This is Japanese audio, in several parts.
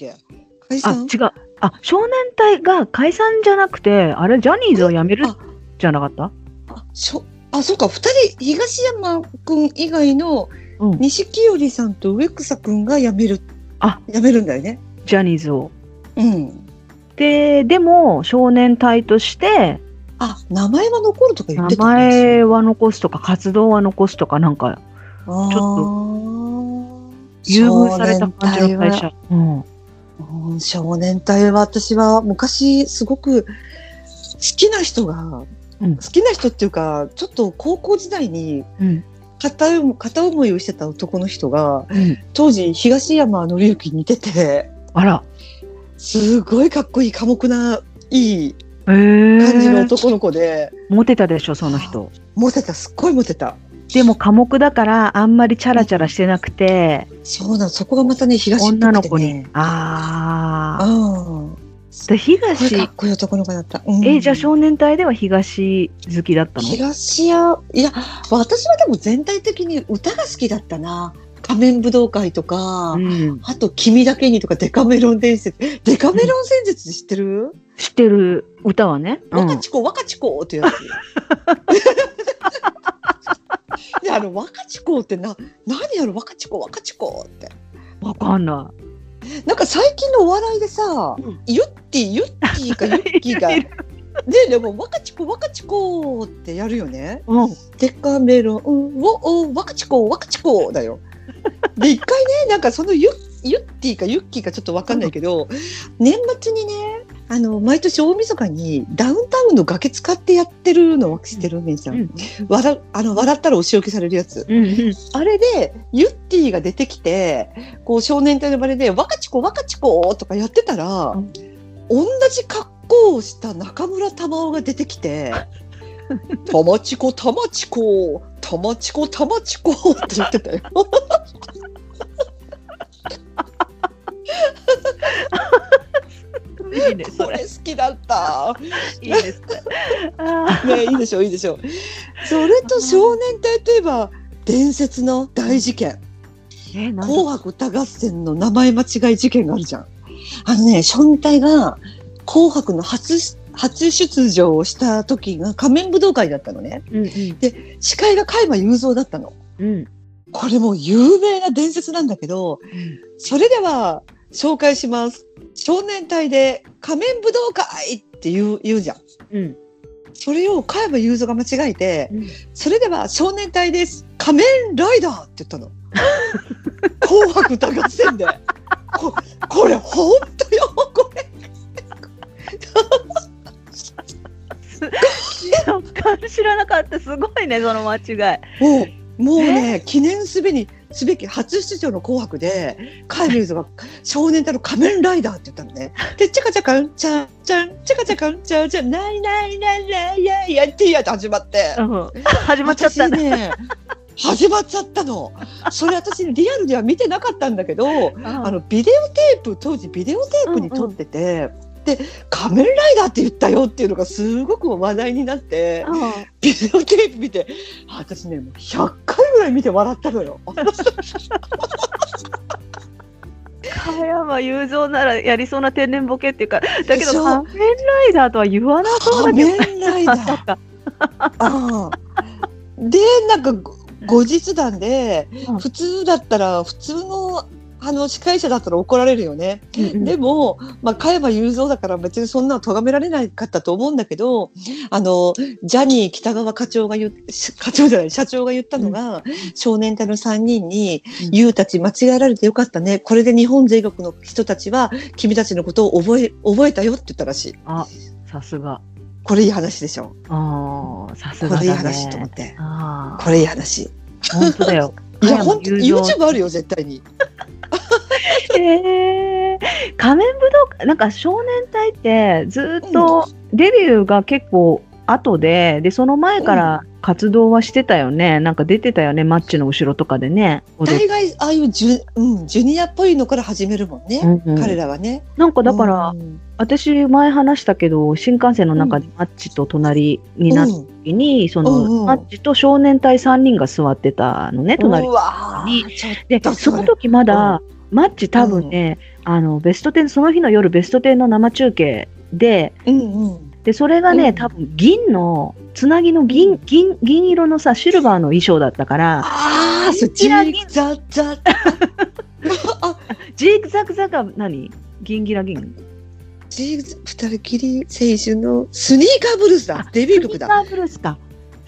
け解あ、散違う。あ、少年隊が解散じゃなくて、あれ、ジャニーズを辞めるあじゃなかった？あしょあそうか2人東山君以外のうん。錦織さんと植草君が辞めるあ辞めるんだよね。ジャニーズを。うんで、でも、少年隊として、あ名前は残るとか言っ名てた前は残すとか、活動は残すとか、なんか、ちょちょ優遇された感じの会社。うん。うん少年隊は私は昔すごく好きな人が、うん好きな人っていうかちょっと高校時代にうん。片思片思いをしてた男の人がうん。当時東山紀之に似ててあら。すごいかっこいい寡黙ないいえー、感じの男の子で、モテたでしょ、その人。モテたすっごいモテたでも、寡黙だから、あんまりチャラチャラしてなくて、そうなのそこがまたね東っぽくて、ね、女の子に。ああ。うんで、すごいか東っ、こいい男の子だった、うん。え、じゃあ少年隊では東好きだったの？東屋いや私はでも全体的に歌が好きだったな。仮面武道会とか、うん。あと「君だけに」とか「デカメロン伝説」デカメロン伝説知ってる、知ってる。歌はね。うん。若ちこ若ちこってやつ。であの若ちこってな何やろ若ちこ若ちこってわかんななんか最近のお笑いでさ、うんユッティユッティかユッキーが いるででも若ちこ若ちこってやるよね。い。うん。デカメロンをお若ちこ若ちこだよ。で一回ねなんかそのユユッティかユッキーかちょっとわかんないけど、年末にねあの毎年大晦日にダウンタウンの崖使ってやってるのは知ってるメイさん。うん。笑あの笑ったらお仕置きされるやつ。あれでユッティが出てきてこう少年隊の場で若ちこ若ちことかやってたら、うん同じ格好をした中村玉緒が出てきて。たまちこたまちこたまちこたまちこって言ってたよ。いいね、そこれれ。好きだった。いいですね。あ ねいいでしょいいでしょ。それと少年隊といえば伝説の大事件。紅白歌合戦の名前間違い事件があるじゃん。あのね、少年隊が紅白の初初出場をした時が仮面武道会だったのね。うんうん。司会が加山雄三だったの。うん。これもう有名な伝説なんだけど、それでは紹介します。少年隊で仮面武道会って言う言うじゃん。うん。それを加山雄三が間違えて、うん。それでは少年隊です。仮面ライダーって言ったの。紅白歌合戦で。ここれ本当よ。これ。知らなかった。すごいね、その間違い。もうもうね記念すべにすべき初出場の紅白で加山雄三が少年隊の仮面ライダーって言ったのね。でチャカチャカンチャンチャンチャカチャカンチャンチャンないないないないやいやってやって始まって。うん。始まっちゃったね始まっちゃったの。それ私リアルでは見てなかったんだけど。ああのビデオテープ当時ビデオテープに撮ってて、で仮面ライダーって言ったよっていうのがすごく話題になってビデオテープ見てあ私ねもう100回ぐらい見て笑ったのよ。加山雄三ならやりそうな天然ボケっていうか、だけど仮面ライダーとは言わなそうだ仮けど。面ライダー。でなんかご後日談でうん。普通だったら普通のあの司会者だったら怒られるよね。でも、まあ、加山雄三だから別にそんなの咎められないかったと思うんだけど、あの、ジャニー北川課長が言っ、課長じゃない、社長が言ったのが、少年隊の3人に、うんたち間違えられてよかったね。これで日本全国の人たちは、君たちのことを覚え、覚えたよって言ったらしい。あ、さすが。これいい話でしょ。ああ、さすこがだね。れいい話と思って。ああ、これいい話。本当だよ。いや、本当 YouTube あるよ、絶対に。えー、仮面武道会なんか少年隊ってずっとデビューが結構後ででその前から活動はしてたよね、なんか出てたよねマッチの後ろとかでね。大概、ああいうジュ,、うん、ジュニアっぽいのから始めるもんね。うんうん。彼らはね。なんかだから、うん。私前話したけど新幹線の中でマッチと隣になったうん。時に、その、うんうん。マッチと少年隊3人が座ってたのね隣に。でとその時まだ、マッチ多分ね、あの、ベスト10、その日の夜ベスト10の生中継で、うんうん。で、それがね、うん多分銀の、つなぎの銀、銀、銀色のさ、シルバーの衣装だったから、ああ、そっちギラギザザ。あ、ジーグザグザが何？銀ギラ銀。ジーズ二人きり選手のスニーカーブルースだ。デビュー曲だ。スニーカーブルースか。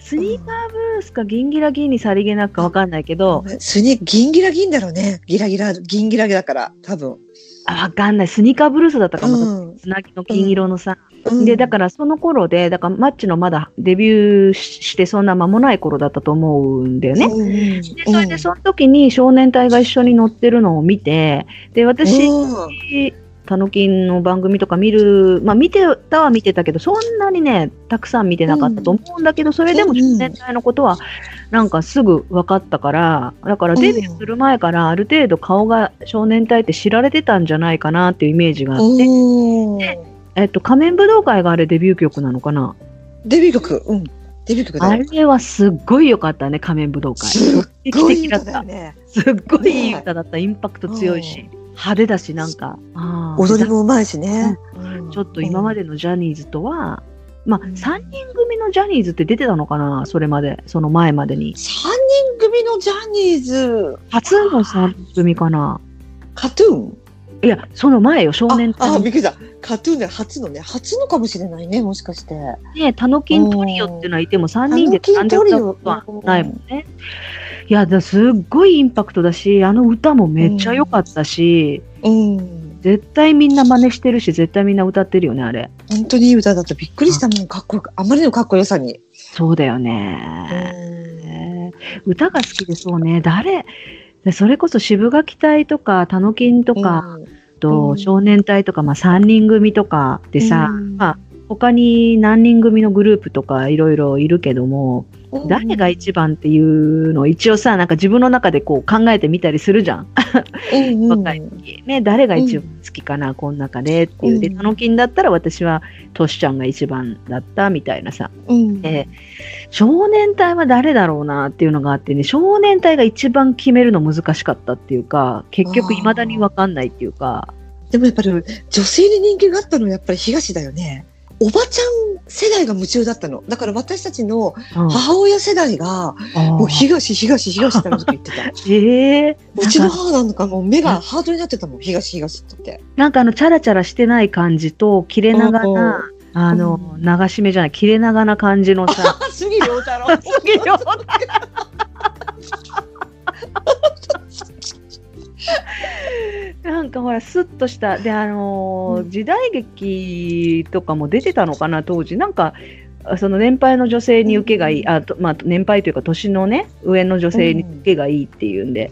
スニーカーブルースか銀ギラ銀にさりげなくかわかんないけど、スニーギンギラギンだろうね。ギラギラ、ギンギラギだから、多分。あ、わかんない。スニーカーブルースだったかも。うんつなぎの銀色のさ。うんで、だからその頃で、だからマッチのまだデビューしてそんな間もない頃だったと思うんだよね。うんで、それでその時に少年隊が一緒に乗ってるのを見て、で、私、うんタノキンの番組とか見る、まあ見てたは見てたけど、そんなにね、たくさん見てなかったと思うんだけど、それでも少年隊のことは、なんかすぐ分かったから、だからデビューする前からある程度顔が少年隊って知られてたんじゃないかなっていうイメージがあって、うんえっと、仮面武道会があれデビュー曲なのかな？デビュー曲？うん。デビュー曲だあよ。れはすっごい良かったね、仮面武道会。すっ劇ごい的だった。ね。すっごいいい歌だった。インパクト強いし、派手だし、なんか。踊りもうまいしね。ちょっと今まで。でのジャニーズとは、まあ、うん3人組のジャニーズって出てたのかなそれまで、その前までに。三人組のジャニーズ、初の3人組かなカトゥーン？いや、その前よ、少年あ、あ、隊びっくりした。カトゥーンで初のね、初のかもしれないね、もしかして。ね、タノキントリオっていうのはいても3人でタノキントリオ歌ったことはないもんね。いや、だすっごいインパクトだし、あの歌もめっちゃ良かったし、うん。絶対みんな真似してるし、絶対みんな歌ってるよね、あれ。本当にいい歌だった。びっくりしたもん、かっこよく。あまりのかっこよさに。そうだようね。歌が好きでそうね、誰、でそれこそ渋垣隊とか、タノキンとか、と、うん少年隊とか、まあ3人組とかでさ、うんまあ他に何人組のグループとかいろいろいるけども、うん誰が一番っていうのを一応さ、なんか自分の中でこう考えてみたりするじゃん。若い時。ね、誰が一番好きかな、この中でっていう。で、うんタノキンだったら私はトシちゃんが一番だったみたいなさ。うんで、少年隊は誰だろうなっていうのがあってね、少年隊が一番決めるの難しかったっていうか、結局未だにわかんないっていうか、でもやっぱり女性に人気があったのはやっぱり東だよね。おばちゃん世代が夢中だったの。だから私たちのうん母親世代が、もう東、東、東って言ってた。ええうちの母なんかもう目がハードになってたもん、東、東って。なんかあの、チャラチャラしてない感じと、切れ長うんな、あの、流し目じゃない、切れ長な感じのさ、あ、杉良太郎。杉良太 なんかほら、スッとした、で、あのーうん。時代劇とかも出てたのかな、当時。なんか、その年配の女性に受けがいい、あとまあ、年配というか、年のね、上の女性に受けがいいっていうんで、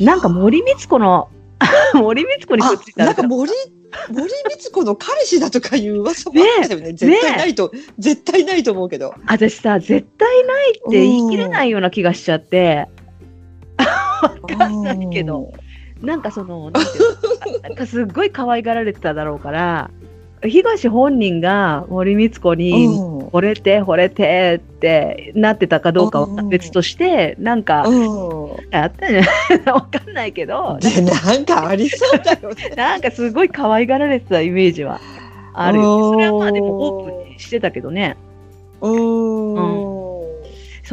なんか森光子の、森光子にくっついたあ、ならんか森、森光子の彼氏だとかいう噂もあったよね。絶対ないと、絶対ないと思うけど。私さ、絶対ないって言い切れないような気がしちゃって、わかんないけど、なんかその、なんかすっごい可愛がられてただろうから、東本人が森光子うに、ん。惚れて惚れてってなってたかどうかは別として、なんか、うん。あったんじゃない？わかんないけど、で、なんかありそうだよね。なんかすごい可愛がられてたイメージはある。それはまあでもオープンにしてたけどね。うん。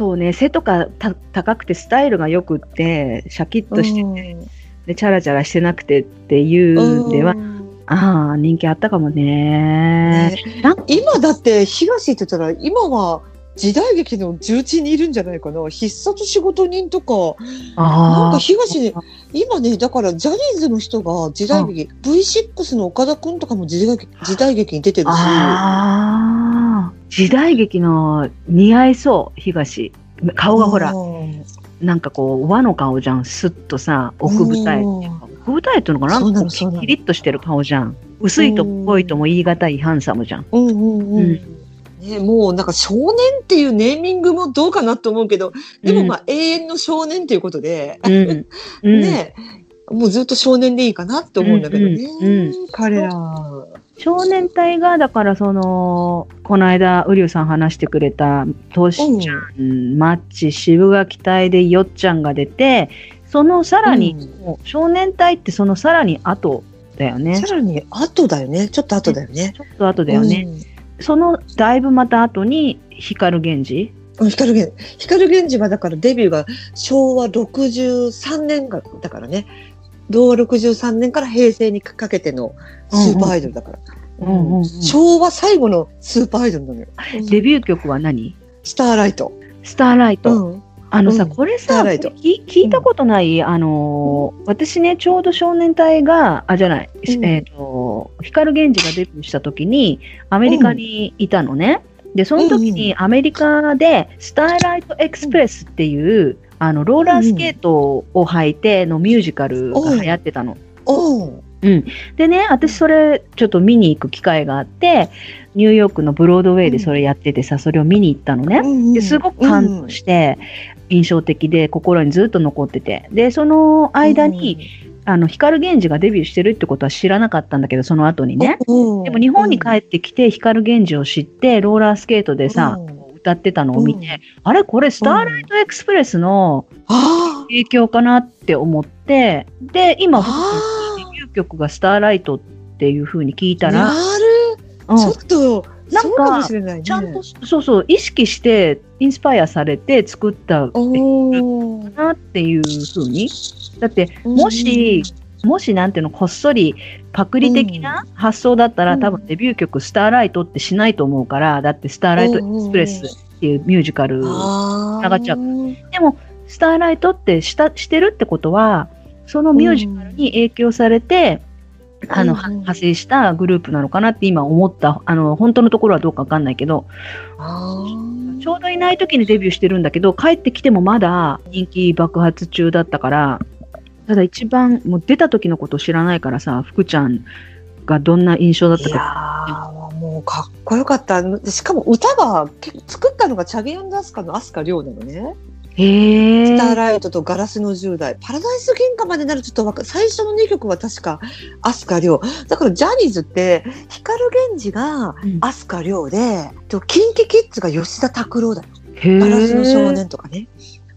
そうね、背とかた高くてスタイルがよくって、シャキッとしてて、でチャラチャラしてなくてっていうん。では、うんああ、人気あったかもね。ね。今だって東って言ったら今は時代劇の重鎮にいるんじゃないかな。必殺仕事人とか。なんか東に今ねだからジャニーズの人が時代劇、V6 の岡田君とかも時代劇時代劇に出てるし。時代劇の似合いそう、東。顔がほら、うん。なんかこう、和の顔じゃん。スッとさ、奥舞台。奥舞台っていうのかな？キリッとしてる顔じゃん。薄いと濃いとも言い難いハンサムじゃん。うんうんうん。うんね、もうなんか少年っていうネーミングもどうかなと思うけどでもまあ永遠の少年っていうことで、うん。うん。ねもうずっと少年でいいかなって思うんだけどね、うんうん彼ら。少年隊が、だからその、この間、ウリュウさん話してくれた、トシちゃん、マッチ、渋垣隊でよっちゃんが出て、そのさらに、少年隊ってそのさらに後だよね。さらに後だよね。ちょっと後だよね。ちょっと後だよね。そのだいぶまた後に光源氏？うん。光源光源氏はだからデビューが昭和63年がだからね。昭和63年から平成にかけてのスーパーアイドルだから。うんうんうん昭和最後のスーパーアイドルなのよ。デビュー曲は何？スターライト。スターライト。うん。あのさ、うんこれさ、スターライトき聞いたことない、あのー私ね、ちょうど少年隊が、あ、じゃない、うんえっ、と、光源氏がデビューした時に、アメリカにいたのね。で、その時うんにアメリカで、スターライトエクスプレスっていう、あの、ローラースケートを履いてのミュージカルが流行ってたの。おうでね、私それちょっと見に行く機会があって、ニューヨークのブロードウェイでそれやっててさ、それを見に行ったのね。うんですごく感動して、印象的で心にずっと残ってて。で、その間に、あの、光源氏がデビューしてるってことは知らなかったんだけど、その後にね。うん、でも日本に帰ってきて光源氏を知って、ローラースケートでさ、うん。歌ってたのを見て、うん。あれこれスターライトエクスプレスのあ影響かなって思って、で、今、あデビュー曲がスターライトっていう風に聞いたなら、る、うん。ちょっとなんかね。ちゃんと、そうそう、意識して、インスパイアされて作ったおー。なっていう風に。だって、もし、もしなんていうの、こっそりパクリ的な発想だったら、うん。多分デビュー曲スターライトってしないと思うから、だってスターライトエクスプレスっていうミュージカル、あ上がっちゃう。うでも、スターライトってしたしてるってことは、そのミュージカルに影響されて、あの、はうん。派生したグループなのかなって今思った。あの、本当のところはどうかわかんないけど、ちょうどいない時にデビューしてるんだけど、帰ってきてもまだ人気爆発中だったから、ただ一番、もう出た時のこと知らないからさ、福ちゃんがどんな印象だったいやか。ーもうかっこよかったしかも歌が作ったのがチャゲアンダスカの飛鳥亮なのねへえ。スターライトとガラスの10代。パラダイス喧嘩までなるとちょっとわか最初の2曲は確か、アスカ亮。だからジャニーズって、光源氏がうんアスカ亮で、とキンキキッズが吉田拓郎だよ。へガラスの少え。年とかね。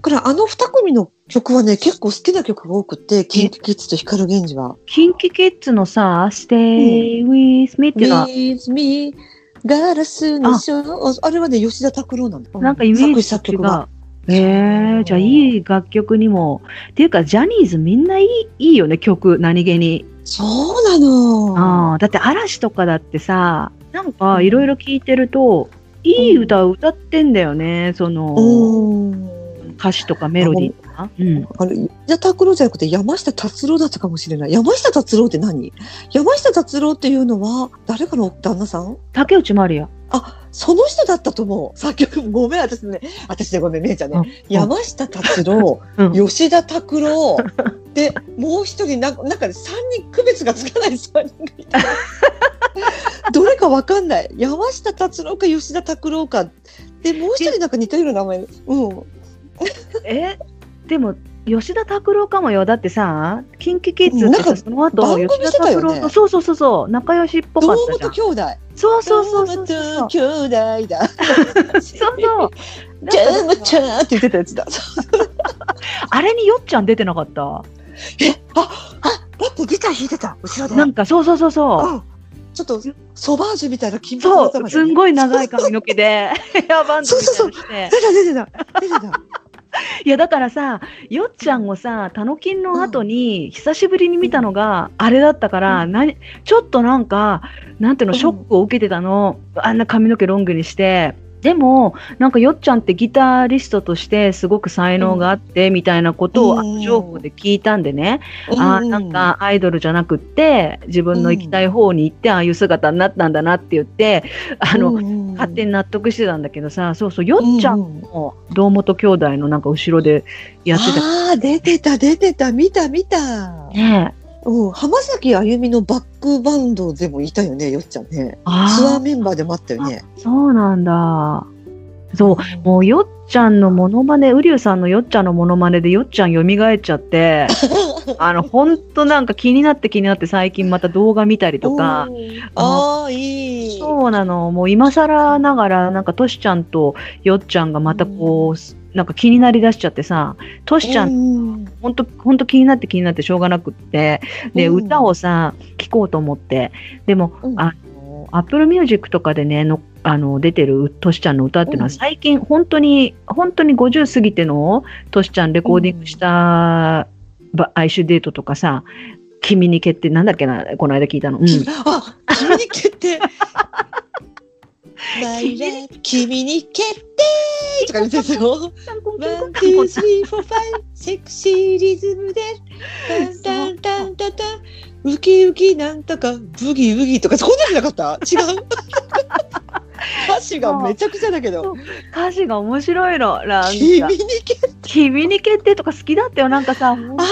だからあの2組の曲はね、結構好きな曲が多くて、キンキキッズと光源氏は。キンキキッズのさ、Stay with me っていうのは、With me ガラスの少年。あれはね、吉田拓郎なんだ。なんかイメージ作曲が。。へえ、じゃあいい楽曲にも。っていうか、ジャニーズみんないいいいよね、曲、何気に。そうなの。ああ、だって嵐とかだってさ、なんかいろいろ聞いてると、いい歌を歌ってんだよね、その、うん。歌詞とかメロディーとか？うん。あれ、吉田拓郎じゃなくて山下達郎だったかもしれない。山下達郎って何？山下達郎っていうのは、誰かの旦那さん？竹内まりや。あ、その人だったと思う。作曲、ごめん、私ね。私ね、ごめん、姉ちゃんね。うん山下達郎、うん吉田拓郎、で、もう一人な、なんかね、三人区別がつかない三人がいた。どれかわかんない。山下達郎か吉田拓郎か。で、もう一人なんか似たような名前。うん。えでも、吉田拓郎かもよ。だってさ、キンキキッズってその後、吉田拓郎と、そうそうそうそう、仲良しっぽか堂ったじゃん。本兄弟。そうそうそうそう兄弟だ。そうそう。ジャムチャーって言ってたやつだ。あれによっちゃん出てなかった？え、あ、あ、だってギター弾いてた、後ろで。なんか、そうそうそうそう。うんちょっと、ソバージュみたいな金髪のそう、頭ですんごい長い髪の毛で、ヘアバンドみたいなのして。出た出てた出てた。いや、だからさ、よっちゃんをさ、タノキンの後に、久しぶりに見たのが、あれだったから、なにちょっとなんか、なんていうの、うん。ショックを受けてたの。あんな髪の毛ロングにして。でも、なんかよっちゃんってギタリストとしてすごく才能があって、みたいなことを、うん。情報で聞いたんでね。あーなんかアイドルじゃなくって自分の行きたい方に行ってああいう姿になったんだなって言ってあの、勝手にに納得してたんだけどさそうそうよっちゃんも堂本兄弟のなんか後ろでやってた。ああ、出てた、出てた、見た、見た。ねうん、浜崎あゆみのバックバンドでもいたよね、よっちゃんね。あツアーあメンバーでもあったよね。そうなんだそうもうよっちゃんのモノマネ、ウリュウさんのよっちゃんのモノマネでよっちゃん蘇っちゃって、あの、ほんとなんか気になって気になって最近また動画見たりとか、うんああ、いい。そうなの。もう今更ながら、なんかトシちゃんとよっちゃんがまたこう、なんか気になりだしちゃってさ、トシちゃん、ん。本当本当気になって気になってしょうがなくって、で、うん。歌をさ、聴こうと思って、でも、うん。あの、アップルミュージックとかでね、のあの出てるトシちゃんの歌っていうのはうん。最近本当に、本当に50過ぎてのトシちゃんレコーディングした、ば哀愁でいととかさ、君に決定なんだっけな、この間聞いたの。うん。あ、君に決定。君に決定とか言ってたよ。 one、two、three、four、five、セクシーリズムで、タンタンタンタンタン、ウキウキなんとか、ブギウギとか、そんなんじゃなかった違う歌詞がめちゃくちゃだけど。歌詞が面白いの。なんか君に決定君に決定とか好きだったよ。なんかさ、本あ